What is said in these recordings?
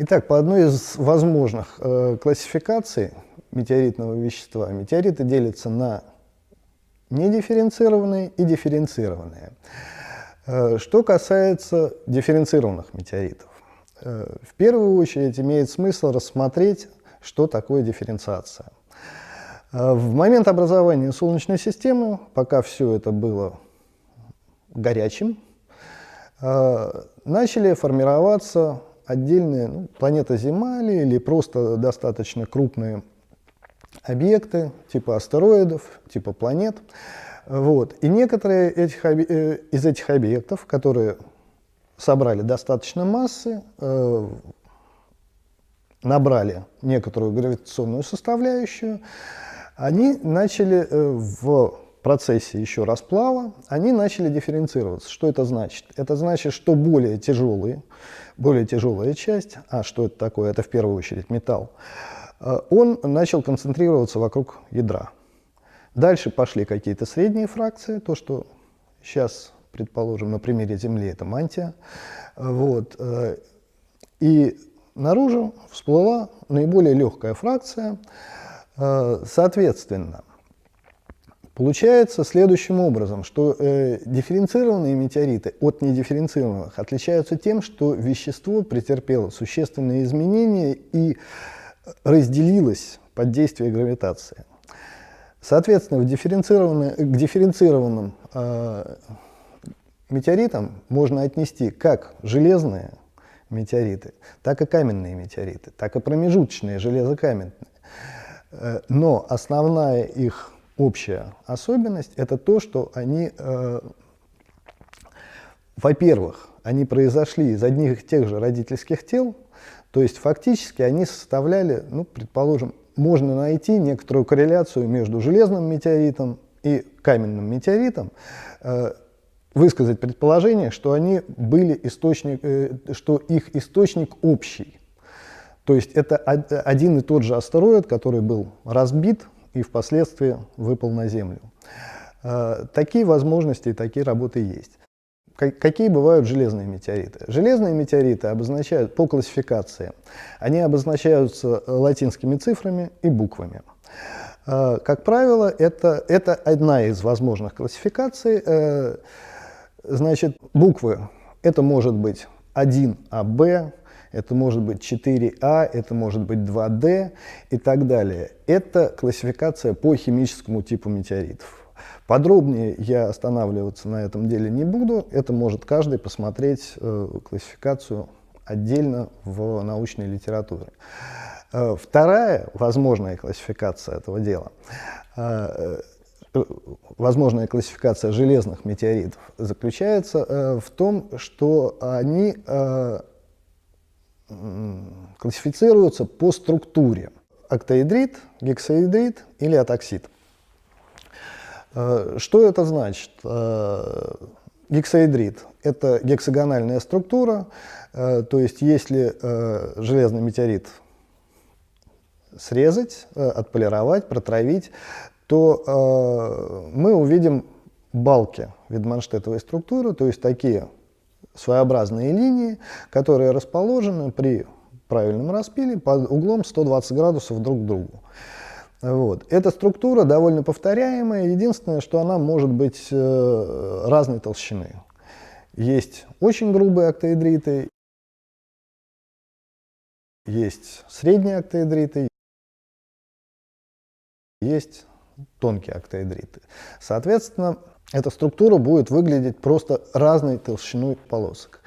Итак, по одной из возможных э, классификаций метеоритного вещества, метеориты делятся на недифференцированные и дифференцированные. Э, что касается дифференцированных метеоритов, э, в первую очередь имеет смысл рассмотреть, что такое дифференциация. Э, в момент образования Солнечной системы, пока все это было горячим, начали формироваться отдельные ну, планета Земли или просто достаточно крупные объекты, типа астероидов, типа планет. Вот. И некоторые этих, э, из этих объектов, которые собрали достаточно массы, э, набрали некоторую гравитационную составляющую, они начали э, в процессе еще расплава, они начали дифференцироваться. Что это значит? Это значит, что более тяжелые, более тяжелая часть, а что это такое? Это в первую очередь металл, э, он начал концентрироваться вокруг ядра. Дальше пошли какие-то средние фракции, то, что сейчас, предположим, на примере Земли это мантия. Вот. Э, и наружу всплыла наиболее легкая фракция. Э, соответственно, Получается следующим образом, что э, дифференцированные метеориты от недифференцированных отличаются тем, что вещество претерпело существенные изменения и разделилось под действие гравитации. Соответственно, в к дифференцированным э, метеоритам можно отнести как железные метеориты, так и каменные метеориты, так и промежуточные железокаменные. Э, но основная их общая особенность – это то, что они, э, во-первых, они произошли из одних и тех же родительских тел, то есть фактически они составляли, ну, предположим, можно найти некоторую корреляцию между железным метеоритом и каменным метеоритом, э, высказать предположение, что они были источник, э, что их источник общий. То есть это один и тот же астероид, который был разбит и впоследствии выпал на Землю. Э, такие возможности и такие работы есть. Какие бывают железные метеориты? Железные метеориты обозначают по классификации. Они обозначаются латинскими цифрами и буквами. Э, как правило, это, это одна из возможных классификаций. Э, значит, буквы это может быть 1АБ, это может быть 4А, это может быть 2D и так далее. Это классификация по химическому типу метеоритов. Подробнее я останавливаться на этом деле не буду. Это может каждый посмотреть э, классификацию отдельно в научной литературе. Э, вторая возможная классификация этого дела, э, э возможная классификация железных метеоритов заключается э, в том, что они э, классифицируются по структуре. Октаэдрит, гексаэдрит или атоксид. Э, что это значит? Э, гексаэдрит – это гексагональная структура, э, то есть если железный метеорит срезать, отполировать, протравить, то мы увидим балки Видманштетовой структуры, то есть такие своеобразные линии, которые расположены при правильном распиле под углом 120 градусов друг к другу. Вот. Эта структура довольно повторяемая, единственное, что она может быть э, разной толщины. Есть очень грубые октаэдриты, есть средние октаэдриты, есть тонкие октаэдриты. Соответственно, эта структура будет выглядеть просто разной толщиной полосок.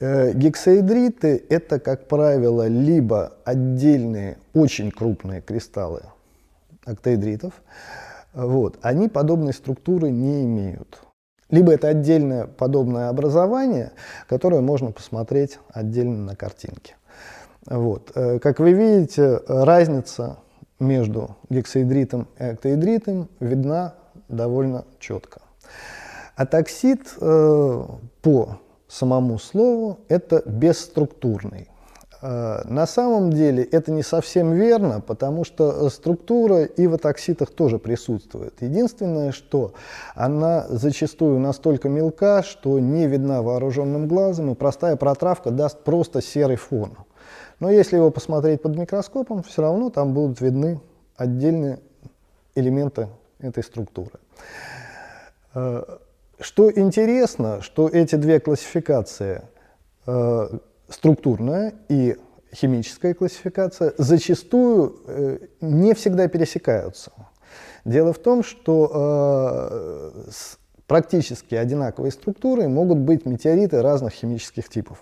Э, гексаэдриты – это, как правило, либо отдельные очень крупные кристаллы октаэдритов, вот, они подобной структуры не имеют. Либо это отдельное подобное образование, которое можно посмотреть отдельно на картинке. Вот. Э, как вы видите, разница между гексаэдритом и октаэдритом видна довольно четко. Атаксит э, по самому слову это бесструктурный. Э, на самом деле это не совсем верно, потому что структура и в атакситах тоже присутствует. Единственное, что она зачастую настолько мелка, что не видна вооруженным глазом, и простая протравка даст просто серый фон. Но если его посмотреть под микроскопом, все равно там будут видны отдельные элементы этой структуры. Э, что интересно, что эти две классификации, э, структурная и химическая классификация, зачастую э, не всегда пересекаются. Дело в том, что с практически одинаковой структурой могут быть метеориты разных химических типов.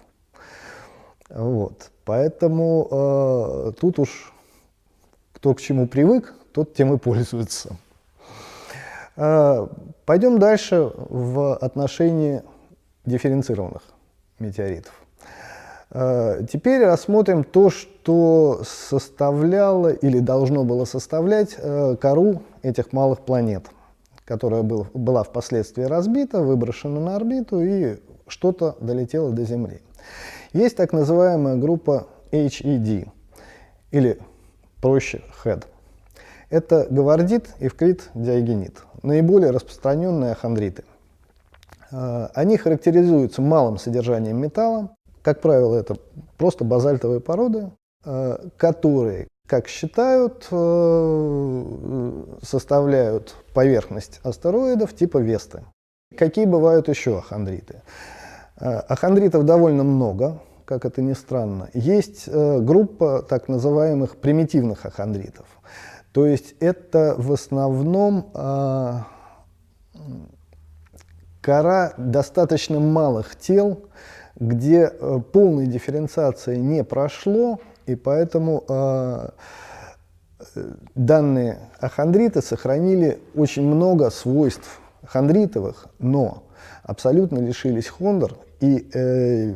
Вот. Поэтому э, тут уж кто к чему привык, тот тем и пользуется. Э, пойдем дальше в отношении дифференцированных метеоритов. Э, теперь рассмотрим то, что составляло или должно было составлять э, кору этих малых планет, которая был, была впоследствии разбита, выброшена на орбиту и что-то долетело до Земли. Есть так называемая группа HED, или проще HED. Это гавардит, эвкрит, диагенит, наиболее распространенные хандриты. А, они характеризуются малым содержанием металла. Как правило, это просто базальтовые породы, а, которые, как считают, э, составляют поверхность астероидов типа Весты. Какие бывают еще ахондриты? Ахондритов довольно много, как это ни странно. Есть э, группа так называемых примитивных ахондритов. То есть это в основном э, кора достаточно малых тел, где э, полной дифференциации не прошло, и поэтому э, данные ахондриты сохранили очень много свойств хондритовых, но абсолютно лишились хондр и э,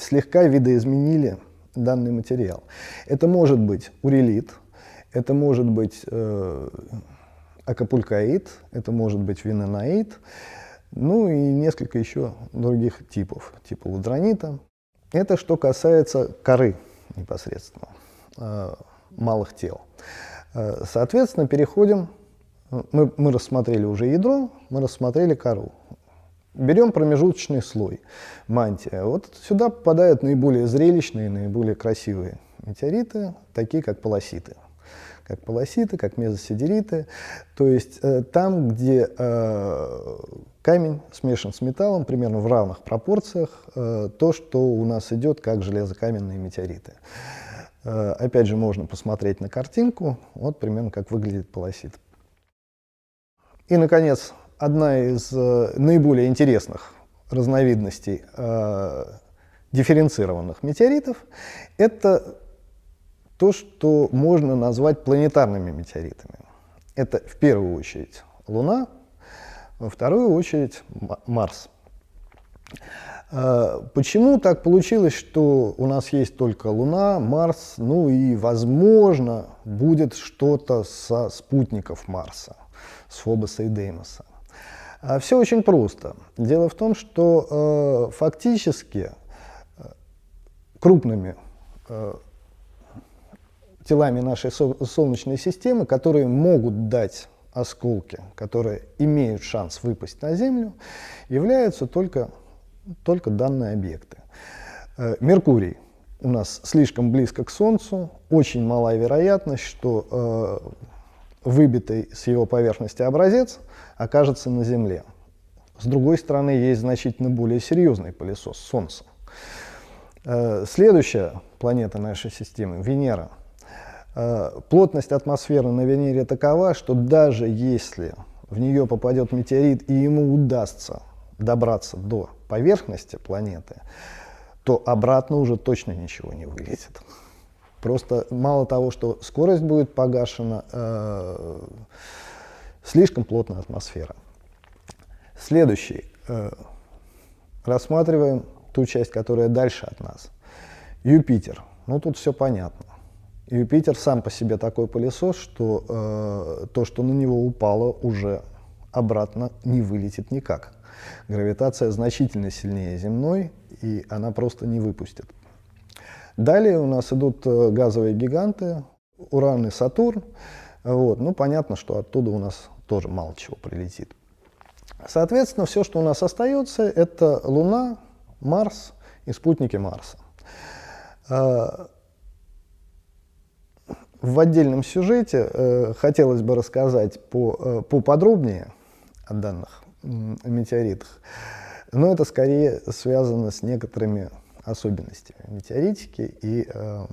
слегка видоизменили данный материал. Это может быть урелит, это может быть э, акапулькаид, это может быть винонаид, ну и несколько еще других типов, типа лудронита. Это что касается коры непосредственно, э, малых тел. Э, соответственно, переходим, мы, мы рассмотрели уже ядро, мы рассмотрели кору. Берем промежуточный слой, мантия. Вот сюда попадают наиболее зрелищные, наиболее красивые метеориты, такие как полоситы. Как полоситы, как мезосидериты. То есть э, там, где э, камень смешан с металлом, примерно в равных пропорциях, э, то, что у нас идет как железокаменные метеориты. Э, опять же, можно посмотреть на картинку, вот примерно как выглядит полосит. И, наконец, одна из э, наиболее интересных разновидностей э, дифференцированных метеоритов – это то, что можно назвать планетарными метеоритами. Это в первую очередь Луна, во вторую очередь Марс. Э, почему так получилось, что у нас есть только Луна, Марс, ну и, возможно, будет что-то со спутников Марса, с Фобоса и Деймоса? А Все очень просто. Дело в том, что э, фактически э, крупными э, телами нашей Солнечной системы, которые могут дать осколки, которые имеют шанс выпасть на Землю, являются только, только данные объекты. Э, Меркурий у нас слишком близко к Солнцу, очень малая вероятность, что э, выбитый с его поверхности образец окажется на Земле. С другой стороны, есть значительно более серьезный пылесос – Солнце. Э, следующая планета нашей системы – Венера. Э, плотность атмосферы на Венере такова, что даже если в нее попадет метеорит и ему удастся добраться до поверхности планеты, то обратно уже точно ничего не вылетит. Просто мало того, что скорость будет погашена, э, слишком плотная атмосфера. Следующий. Э, рассматриваем ту часть, которая дальше от нас. Юпитер. Ну, тут все понятно. Юпитер сам по себе такой пылесос, что э, то, что на него упало, уже обратно не вылетит никак. Гравитация значительно сильнее земной, и она просто не выпустит. Далее у нас идут э, газовые гиганты, Уран и Сатурн. Вот. Ну, понятно, что оттуда у нас тоже мало чего прилетит. Соответственно, все, что у нас остается, это Луна, Марс и спутники Марса. В отдельном сюжете э, хотелось бы рассказать по, э, поподробнее о данных метеоритах, но это скорее связано с некоторыми особенностями метеоритики и э,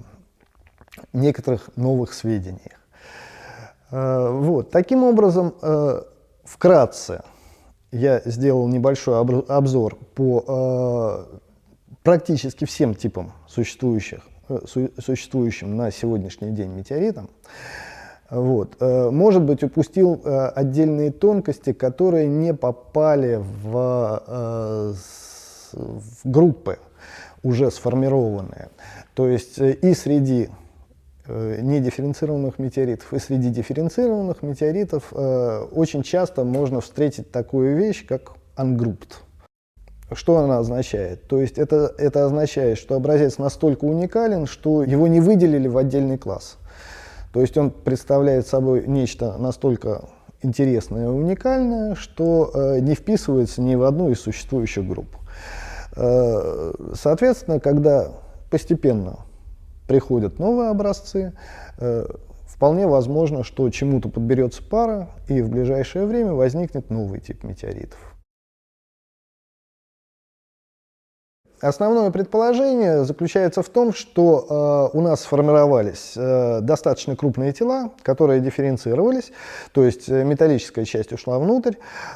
некоторых новых сведениях. Э, вот. Таким образом, э, вкратце я сделал небольшой обзор по э, практически всем типам существующих, существующим на сегодняшний день метеоритам. Вот. Может быть, упустил отдельные тонкости, которые не попали в, в группы уже сформированные. То есть и среди Э, недифференцированных метеоритов. И среди дифференцированных метеоритов э, очень часто можно встретить такую вещь, как ungrouped. Что она означает? То есть это, это означает, что образец настолько уникален, что его не выделили в отдельный класс. То есть он представляет собой нечто настолько интересное и уникальное, что э, не вписывается ни в одну из существующих групп. Э, соответственно, когда постепенно приходят новые образцы, э, вполне возможно, что чему-то подберется пара, и в ближайшее время возникнет новый тип метеоритов. Основное предположение заключается в том, что э, у нас сформировались э, достаточно крупные тела, которые дифференцировались, то есть э, металлическая часть ушла внутрь,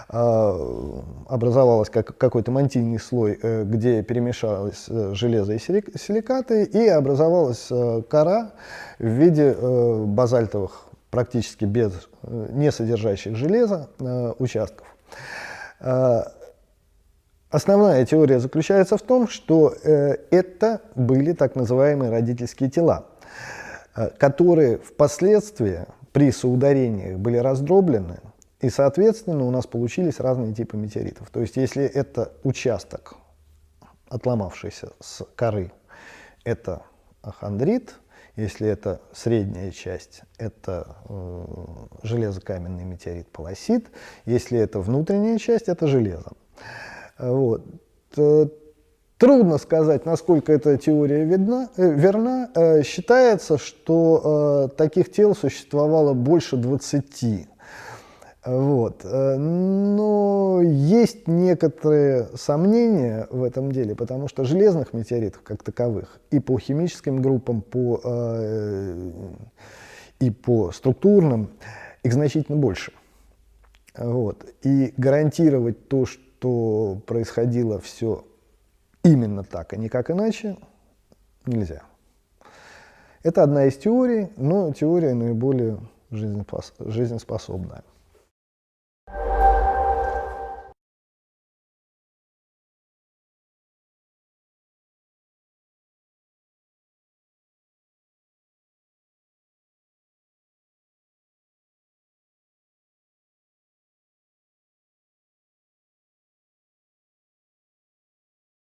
э, образовалась как, какой-то мантийный слой, э, где перемешалось э, железо и силикаты, и образовалась э, кора в виде э, базальтовых, практически без, э, не содержащих железа, э, участков. Основная теория заключается в том, что э, это были так называемые родительские тела, э, которые впоследствии при соударениях были раздроблены, и, соответственно, у нас получились разные типы метеоритов. То есть, если это участок, отломавшийся с коры, это ахондрит, если это средняя часть, это э, железокаменный метеорит полосит, если это внутренняя часть, это железо. Вот. Трудно сказать, насколько эта теория видна, э, верна. Э, считается, что э, таких тел существовало больше 20. Вот. Но есть некоторые сомнения в этом деле, потому что железных метеоритов как таковых и по химическим группам, по, и по структурным их значительно больше. Вот. И гарантировать то, что что происходило все именно так, а никак иначе, нельзя. Это одна из теорий, но теория наиболее жизнеспособная.